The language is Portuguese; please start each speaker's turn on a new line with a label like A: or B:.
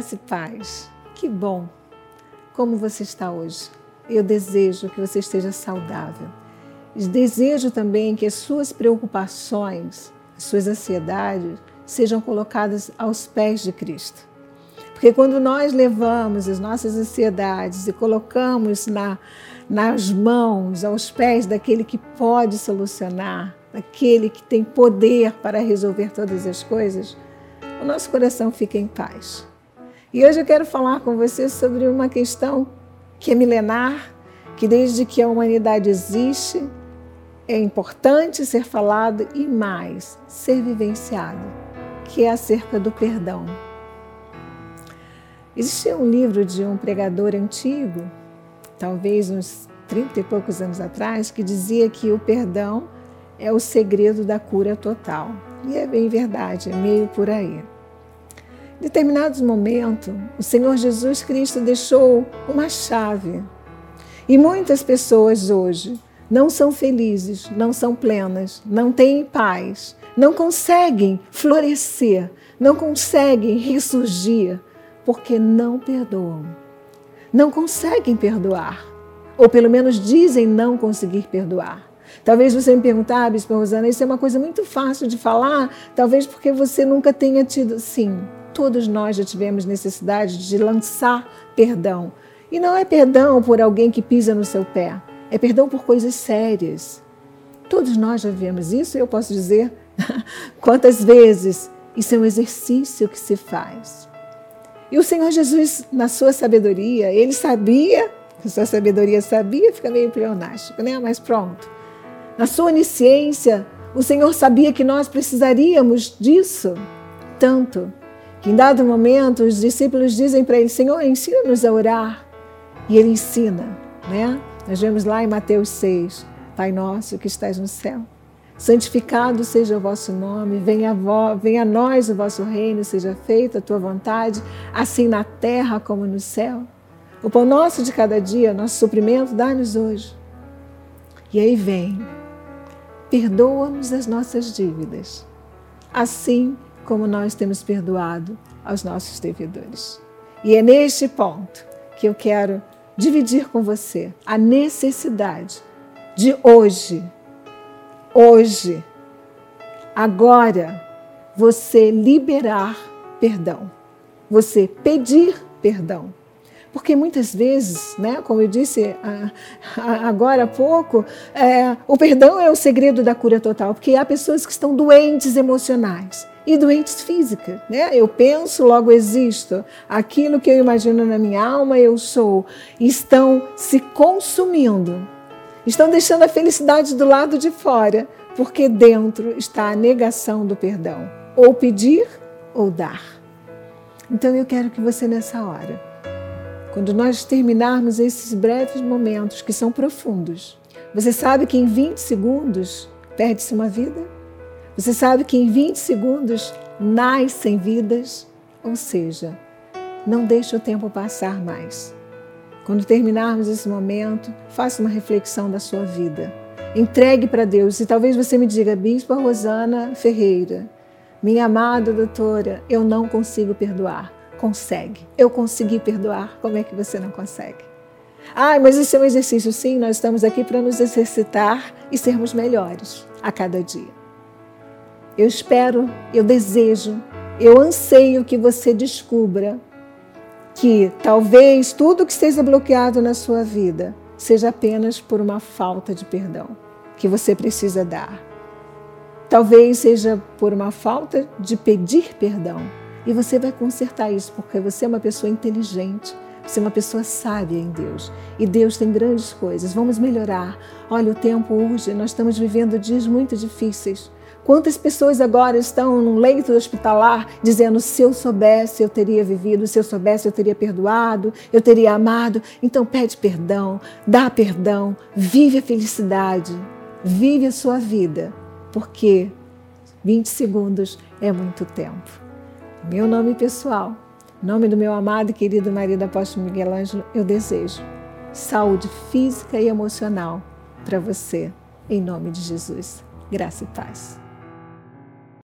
A: Graça e paz. Que bom. Como você está hoje? Eu desejo que você esteja saudável. Desejo também que as suas preocupações, as suas ansiedades sejam colocadas aos pés de Cristo. Porque quando nós levamos as nossas ansiedades e colocamos na, nas mãos, aos pés daquele que pode solucionar, daquele que tem poder para resolver todas as coisas, o nosso coração fica em paz. E hoje eu quero falar com você sobre uma questão que é milenar, que desde que a humanidade existe, é importante ser falado e mais, ser vivenciado, que é acerca do perdão. Existia um livro de um pregador antigo, talvez uns 30 e poucos anos atrás, que dizia que o perdão é o segredo da cura total. E é bem verdade, é meio por aí. Determinados momentos, o Senhor Jesus Cristo deixou uma chave. E muitas pessoas hoje não são felizes, não são plenas, não têm paz, não conseguem florescer, não conseguem ressurgir, porque não perdoam. Não conseguem perdoar, ou pelo menos dizem não conseguir perdoar. Talvez você me perguntar, ah, Bispo Rosana, isso é uma coisa muito fácil de falar, talvez porque você nunca tenha tido. Sim, todos nós já tivemos necessidade de lançar perdão. E não é perdão por alguém que pisa no seu pé, é perdão por coisas sérias. Todos nós já vivemos isso e eu posso dizer quantas vezes. Isso é um exercício que se faz. E o Senhor Jesus, na sua sabedoria, ele sabia, a sua sabedoria sabia, fica meio pleonástico, né? Mas pronto. Na sua onisciência, o Senhor sabia que nós precisaríamos disso tanto que em dado momento os discípulos dizem para ele: Senhor, ensina-nos a orar. E ele ensina, né? Nós vemos lá em Mateus 6, Pai nosso que estás no céu, santificado seja o vosso nome, venha a, venha a nós o vosso reino, seja feita a tua vontade, assim na terra como no céu. O pão nosso de cada dia, nosso suprimento, dá-nos hoje. E aí vem, perdoa-nos as nossas dívidas, assim nós temos perdoado aos nossos devedores. E é neste ponto que eu quero dividir com você a necessidade de hoje, hoje, agora, você liberar perdão, você pedir perdão. Porque muitas vezes, né, como eu disse agora há pouco, é, o perdão é o segredo da cura total, porque há pessoas que estão doentes emocionais e doentes físicas. Né? Eu penso, logo existo. Aquilo que eu imagino na minha alma, eu sou. Estão se consumindo. Estão deixando a felicidade do lado de fora, porque dentro está a negação do perdão. Ou pedir ou dar. Então eu quero que você, nessa hora, quando nós terminarmos esses breves momentos que são profundos, você sabe que em 20 segundos perde-se uma vida? Você sabe que em 20 segundos nascem vidas, ou seja, não deixe o tempo passar mais. Quando terminarmos esse momento, faça uma reflexão da sua vida. Entregue para Deus. E talvez você me diga, Bispo Rosana Ferreira, minha amada doutora, eu não consigo perdoar. Consegue. Eu consegui perdoar. Como é que você não consegue? Ah, mas isso é um exercício. Sim, nós estamos aqui para nos exercitar e sermos melhores a cada dia. Eu espero, eu desejo, eu anseio que você descubra que talvez tudo que esteja bloqueado na sua vida seja apenas por uma falta de perdão que você precisa dar. Talvez seja por uma falta de pedir perdão. E você vai consertar isso, porque você é uma pessoa inteligente, você é uma pessoa sábia em Deus. E Deus tem grandes coisas. Vamos melhorar. Olha, o tempo urge, nós estamos vivendo dias muito difíceis. Quantas pessoas agora estão num leito hospitalar dizendo: se eu soubesse, eu teria vivido, se eu soubesse, eu teria perdoado, eu teria amado. Então pede perdão, dá perdão, vive a felicidade, vive a sua vida, porque 20 segundos é muito tempo. Meu nome pessoal, nome do meu amado e querido marido apóstolo Miguel Ângelo, eu desejo saúde física e emocional para você, em nome de Jesus. Graça e paz.